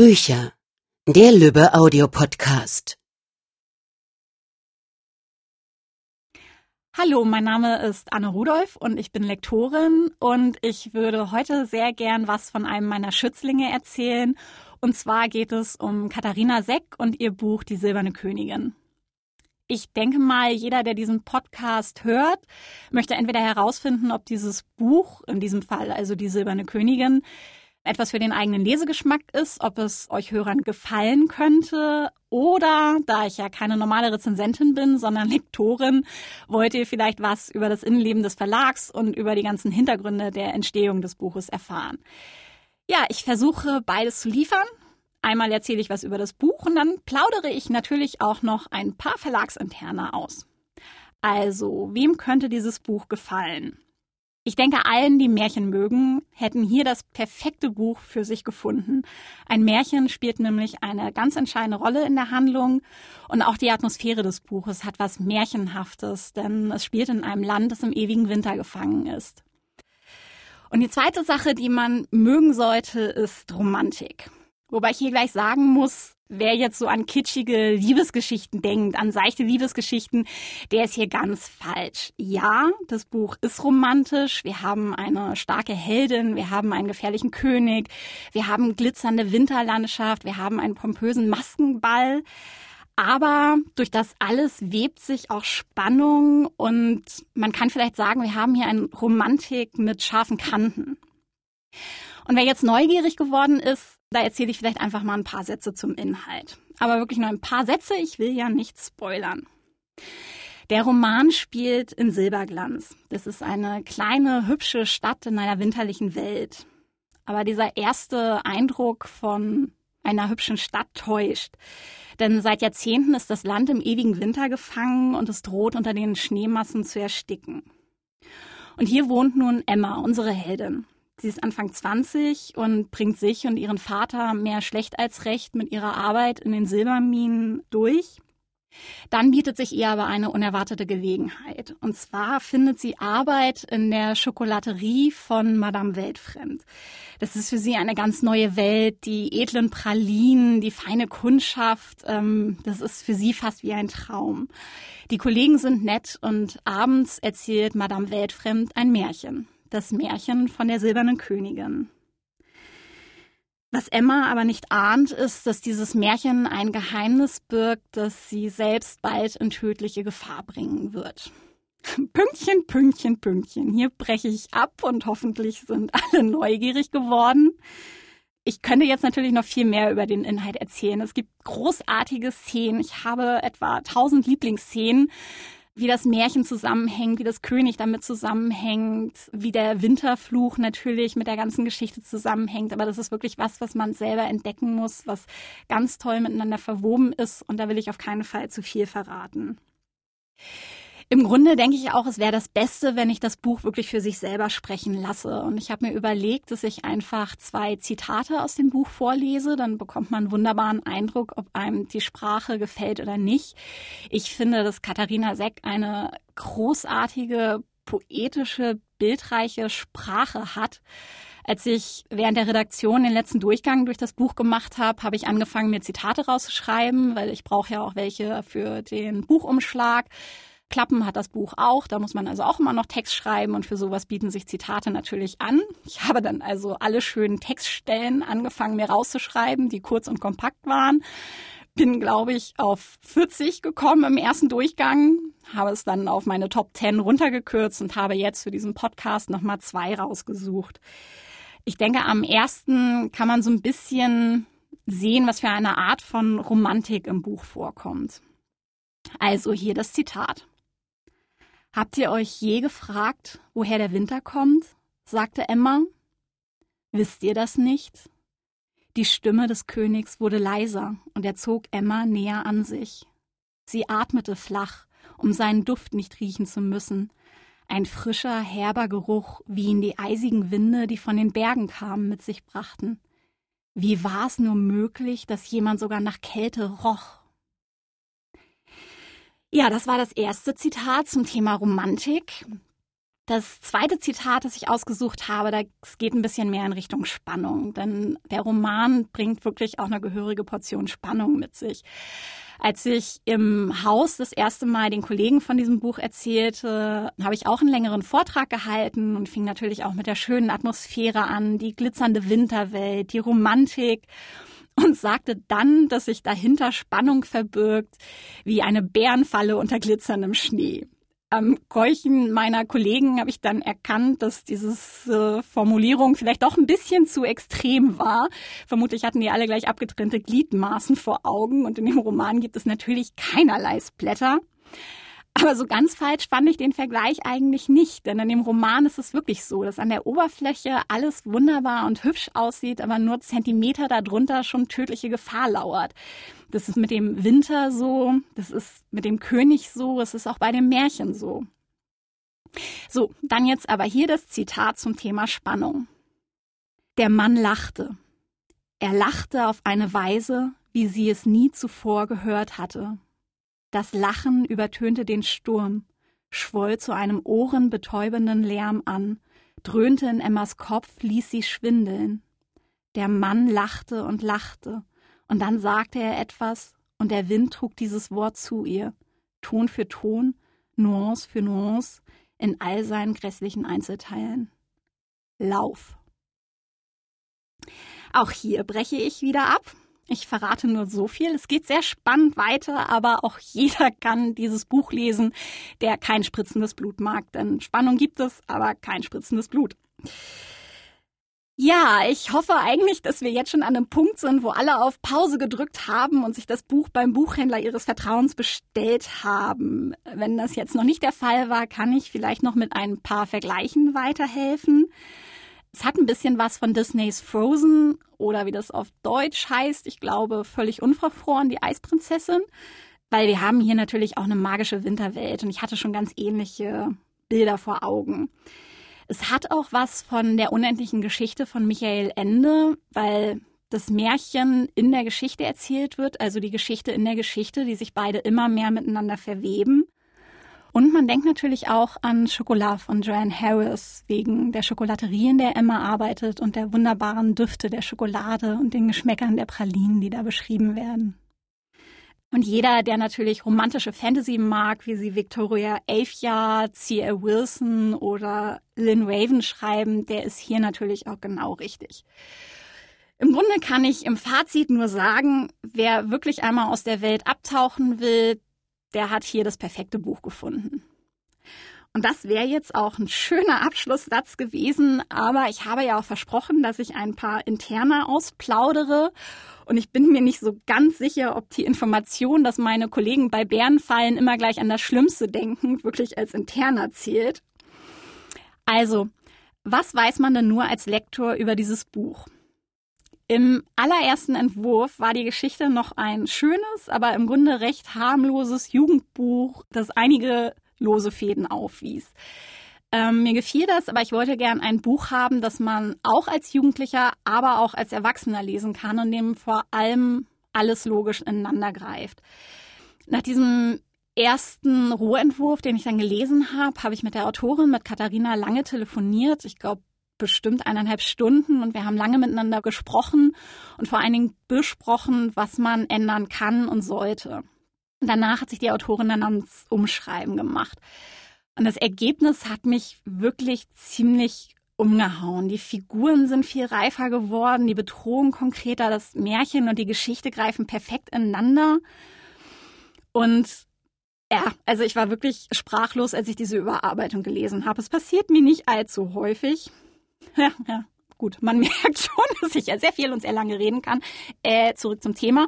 Bücher. Der Lübbe Audiopodcast. Hallo, mein Name ist Anne Rudolph und ich bin Lektorin und ich würde heute sehr gern was von einem meiner Schützlinge erzählen. Und zwar geht es um Katharina Seck und ihr Buch Die Silberne Königin. Ich denke mal, jeder, der diesen Podcast hört, möchte entweder herausfinden, ob dieses Buch, in diesem Fall also die Silberne Königin, etwas für den eigenen Lesegeschmack ist, ob es euch Hörern gefallen könnte oder, da ich ja keine normale Rezensentin bin, sondern Lektorin, wollt ihr vielleicht was über das Innenleben des Verlags und über die ganzen Hintergründe der Entstehung des Buches erfahren. Ja, ich versuche beides zu liefern. Einmal erzähle ich was über das Buch und dann plaudere ich natürlich auch noch ein paar Verlagsinterne aus. Also, wem könnte dieses Buch gefallen? Ich denke, allen, die Märchen mögen, hätten hier das perfekte Buch für sich gefunden. Ein Märchen spielt nämlich eine ganz entscheidende Rolle in der Handlung und auch die Atmosphäre des Buches hat was Märchenhaftes, denn es spielt in einem Land, das im ewigen Winter gefangen ist. Und die zweite Sache, die man mögen sollte, ist Romantik. Wobei ich hier gleich sagen muss, wer jetzt so an kitschige Liebesgeschichten denkt, an seichte Liebesgeschichten, der ist hier ganz falsch. Ja, das Buch ist romantisch. Wir haben eine starke Heldin, wir haben einen gefährlichen König, wir haben glitzernde Winterlandschaft, wir haben einen pompösen Maskenball. Aber durch das alles webt sich auch Spannung und man kann vielleicht sagen, wir haben hier eine Romantik mit scharfen Kanten. Und wer jetzt neugierig geworden ist, da erzähle ich vielleicht einfach mal ein paar Sätze zum Inhalt. Aber wirklich nur ein paar Sätze, ich will ja nichts spoilern. Der Roman spielt in Silberglanz. Das ist eine kleine, hübsche Stadt in einer winterlichen Welt. Aber dieser erste Eindruck von einer hübschen Stadt täuscht. Denn seit Jahrzehnten ist das Land im ewigen Winter gefangen und es droht unter den Schneemassen zu ersticken. Und hier wohnt nun Emma, unsere Heldin. Sie ist Anfang 20 und bringt sich und ihren Vater mehr schlecht als recht mit ihrer Arbeit in den Silberminen durch. Dann bietet sich ihr aber eine unerwartete Gelegenheit. Und zwar findet sie Arbeit in der Schokolaterie von Madame Weltfremd. Das ist für sie eine ganz neue Welt. Die edlen Pralinen, die feine Kundschaft, ähm, das ist für sie fast wie ein Traum. Die Kollegen sind nett und abends erzählt Madame Weltfremd ein Märchen das Märchen von der silbernen Königin. Was Emma aber nicht ahnt, ist, dass dieses Märchen ein Geheimnis birgt, das sie selbst bald in tödliche Gefahr bringen wird. Pünktchen, Pünktchen, Pünktchen. Hier breche ich ab und hoffentlich sind alle neugierig geworden. Ich könnte jetzt natürlich noch viel mehr über den Inhalt erzählen. Es gibt großartige Szenen. Ich habe etwa 1000 Lieblingsszenen wie das Märchen zusammenhängt, wie das König damit zusammenhängt, wie der Winterfluch natürlich mit der ganzen Geschichte zusammenhängt. Aber das ist wirklich was, was man selber entdecken muss, was ganz toll miteinander verwoben ist. Und da will ich auf keinen Fall zu viel verraten. Im Grunde denke ich auch, es wäre das Beste, wenn ich das Buch wirklich für sich selber sprechen lasse. Und ich habe mir überlegt, dass ich einfach zwei Zitate aus dem Buch vorlese. Dann bekommt man einen wunderbaren Eindruck, ob einem die Sprache gefällt oder nicht. Ich finde, dass Katharina Seck eine großartige, poetische, bildreiche Sprache hat. Als ich während der Redaktion den letzten Durchgang durch das Buch gemacht habe, habe ich angefangen, mir Zitate rauszuschreiben, weil ich brauche ja auch welche für den Buchumschlag. Klappen hat das Buch auch. Da muss man also auch immer noch Text schreiben und für sowas bieten sich Zitate natürlich an. Ich habe dann also alle schönen Textstellen angefangen, mir rauszuschreiben, die kurz und kompakt waren. Bin, glaube ich, auf 40 gekommen im ersten Durchgang, habe es dann auf meine Top 10 runtergekürzt und habe jetzt für diesen Podcast nochmal zwei rausgesucht. Ich denke, am ersten kann man so ein bisschen sehen, was für eine Art von Romantik im Buch vorkommt. Also hier das Zitat. Habt ihr euch je gefragt, woher der Winter kommt? sagte Emma. Wisst ihr das nicht? Die Stimme des Königs wurde leiser und er zog Emma näher an sich. Sie atmete flach, um seinen Duft nicht riechen zu müssen. Ein frischer, herber Geruch, wie ihn die eisigen Winde, die von den Bergen kamen, mit sich brachten. Wie war es nur möglich, dass jemand sogar nach Kälte roch? Ja, das war das erste Zitat zum Thema Romantik. Das zweite Zitat, das ich ausgesucht habe, das geht ein bisschen mehr in Richtung Spannung, denn der Roman bringt wirklich auch eine gehörige Portion Spannung mit sich. Als ich im Haus das erste Mal den Kollegen von diesem Buch erzählte, habe ich auch einen längeren Vortrag gehalten und fing natürlich auch mit der schönen Atmosphäre an, die glitzernde Winterwelt, die Romantik und sagte dann, dass sich dahinter Spannung verbirgt, wie eine Bärenfalle unter glitzerndem Schnee. Am Keuchen meiner Kollegen habe ich dann erkannt, dass diese äh, Formulierung vielleicht doch ein bisschen zu extrem war. Vermutlich hatten die alle gleich abgetrennte Gliedmaßen vor Augen und in dem Roman gibt es natürlich keinerlei Splatter. Aber so ganz falsch fand ich den Vergleich eigentlich nicht, denn in dem Roman ist es wirklich so, dass an der Oberfläche alles wunderbar und hübsch aussieht, aber nur Zentimeter darunter schon tödliche Gefahr lauert. Das ist mit dem Winter so, das ist mit dem König so, es ist auch bei dem Märchen so. So, dann jetzt aber hier das Zitat zum Thema Spannung. Der Mann lachte. Er lachte auf eine Weise, wie sie es nie zuvor gehört hatte. Das Lachen übertönte den Sturm, schwoll zu einem ohrenbetäubenden Lärm an, dröhnte in Emmas Kopf, ließ sie schwindeln. Der Mann lachte und lachte, und dann sagte er etwas, und der Wind trug dieses Wort zu ihr, Ton für Ton, Nuance für Nuance, in all seinen grässlichen Einzelteilen. Lauf. Auch hier breche ich wieder ab ich verrate nur so viel. Es geht sehr spannend weiter, aber auch jeder kann dieses Buch lesen, der kein spritzendes Blut mag. Denn Spannung gibt es, aber kein spritzendes Blut. Ja, ich hoffe eigentlich, dass wir jetzt schon an einem Punkt sind, wo alle auf Pause gedrückt haben und sich das Buch beim Buchhändler ihres Vertrauens bestellt haben. Wenn das jetzt noch nicht der Fall war, kann ich vielleicht noch mit ein paar Vergleichen weiterhelfen. Es hat ein bisschen was von Disneys Frozen oder wie das auf Deutsch heißt, ich glaube, völlig unverfroren, die Eisprinzessin. Weil wir haben hier natürlich auch eine magische Winterwelt und ich hatte schon ganz ähnliche Bilder vor Augen. Es hat auch was von der unendlichen Geschichte von Michael Ende, weil das Märchen in der Geschichte erzählt wird, also die Geschichte in der Geschichte, die sich beide immer mehr miteinander verweben. Und man denkt natürlich auch an Schokolade von Joanne Harris, wegen der Schokolaterie, in der Emma arbeitet und der wunderbaren Düfte der Schokolade und den Geschmäckern der Pralinen, die da beschrieben werden. Und jeder, der natürlich romantische Fantasy mag, wie sie Victoria Aveyard, C.L. Wilson oder Lynn Raven schreiben, der ist hier natürlich auch genau richtig. Im Grunde kann ich im Fazit nur sagen, wer wirklich einmal aus der Welt abtauchen will, der hat hier das perfekte Buch gefunden. Und das wäre jetzt auch ein schöner Abschlusssatz gewesen, aber ich habe ja auch versprochen, dass ich ein paar Interner ausplaudere. Und ich bin mir nicht so ganz sicher, ob die Information, dass meine Kollegen bei Bärenfallen immer gleich an das Schlimmste denken, wirklich als Interner zählt. Also, was weiß man denn nur als Lektor über dieses Buch? Im allerersten Entwurf war die Geschichte noch ein schönes, aber im Grunde recht harmloses Jugendbuch, das einige lose Fäden aufwies. Ähm, mir gefiel das, aber ich wollte gern ein Buch haben, das man auch als Jugendlicher, aber auch als Erwachsener lesen kann und dem vor allem alles logisch ineinander greift. Nach diesem ersten Rohentwurf, den ich dann gelesen habe, habe ich mit der Autorin, mit Katharina Lange telefoniert. Ich glaube, bestimmt eineinhalb Stunden und wir haben lange miteinander gesprochen und vor allen Dingen besprochen, was man ändern kann und sollte. Und danach hat sich die Autorin dann ans Umschreiben gemacht. Und das Ergebnis hat mich wirklich ziemlich umgehauen. Die Figuren sind viel reifer geworden, die Bedrohung konkreter, das Märchen und die Geschichte greifen perfekt ineinander. Und ja, also ich war wirklich sprachlos, als ich diese Überarbeitung gelesen habe. Es passiert mir nicht allzu häufig. Ja, ja, gut. Man merkt schon, dass ich ja sehr viel und sehr lange reden kann. Äh, zurück zum Thema.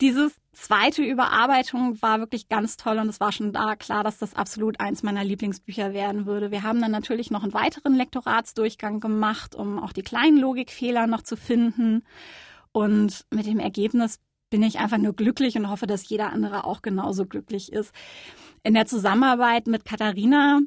Dieses zweite Überarbeitung war wirklich ganz toll und es war schon da klar, dass das absolut eins meiner Lieblingsbücher werden würde. Wir haben dann natürlich noch einen weiteren Lektoratsdurchgang gemacht, um auch die kleinen Logikfehler noch zu finden. Und mit dem Ergebnis bin ich einfach nur glücklich und hoffe, dass jeder andere auch genauso glücklich ist. In der Zusammenarbeit mit Katharina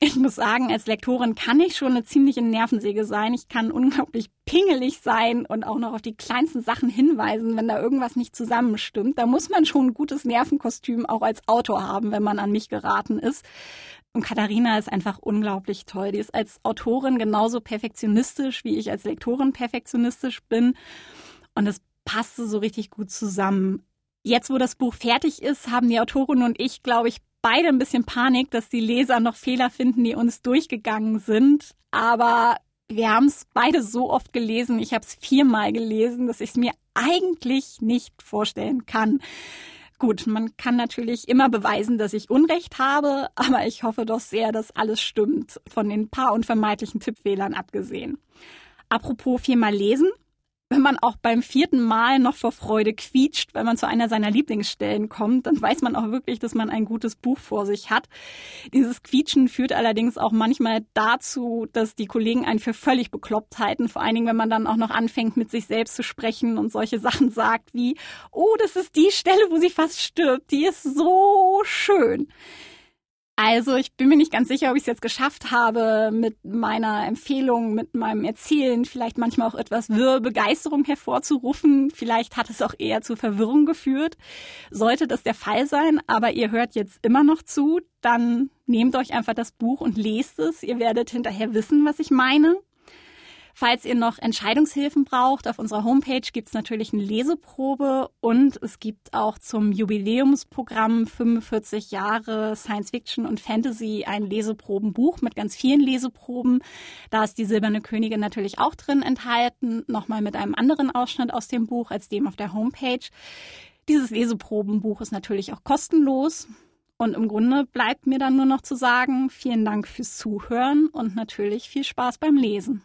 ich muss sagen, als Lektorin kann ich schon eine ziemliche Nervensäge sein. Ich kann unglaublich pingelig sein und auch noch auf die kleinsten Sachen hinweisen, wenn da irgendwas nicht zusammenstimmt. Da muss man schon ein gutes Nervenkostüm auch als Autor haben, wenn man an mich geraten ist. Und Katharina ist einfach unglaublich toll. Die ist als Autorin genauso perfektionistisch, wie ich als Lektorin perfektionistisch bin. Und es passte so richtig gut zusammen. Jetzt, wo das Buch fertig ist, haben die Autorin und ich, glaube ich, beide ein bisschen Panik, dass die Leser noch Fehler finden, die uns durchgegangen sind. Aber wir haben es beide so oft gelesen. Ich habe es viermal gelesen, dass ich es mir eigentlich nicht vorstellen kann. Gut, man kann natürlich immer beweisen, dass ich Unrecht habe, aber ich hoffe doch sehr, dass alles stimmt, von den paar unvermeidlichen Tippfehlern abgesehen. Apropos viermal lesen wenn man auch beim vierten Mal noch vor Freude quietscht, wenn man zu einer seiner Lieblingsstellen kommt, dann weiß man auch wirklich, dass man ein gutes Buch vor sich hat. Dieses Quietschen führt allerdings auch manchmal dazu, dass die Kollegen einen für völlig bekloppt halten. Vor allen Dingen, wenn man dann auch noch anfängt, mit sich selbst zu sprechen und solche Sachen sagt wie, oh, das ist die Stelle, wo sie fast stirbt. Die ist so schön. Also ich bin mir nicht ganz sicher, ob ich es jetzt geschafft habe, mit meiner Empfehlung, mit meinem Erzählen vielleicht manchmal auch etwas Wirr Begeisterung hervorzurufen. Vielleicht hat es auch eher zu Verwirrung geführt. Sollte das der Fall sein, aber ihr hört jetzt immer noch zu, dann nehmt euch einfach das Buch und lest es. Ihr werdet hinterher wissen, was ich meine. Falls ihr noch Entscheidungshilfen braucht, auf unserer Homepage gibt es natürlich eine Leseprobe und es gibt auch zum Jubiläumsprogramm 45 Jahre Science Fiction und Fantasy ein Leseprobenbuch mit ganz vielen Leseproben. Da ist die Silberne Königin natürlich auch drin enthalten, nochmal mit einem anderen Ausschnitt aus dem Buch als dem auf der Homepage. Dieses Leseprobenbuch ist natürlich auch kostenlos. Und im Grunde bleibt mir dann nur noch zu sagen, vielen Dank fürs Zuhören und natürlich viel Spaß beim Lesen.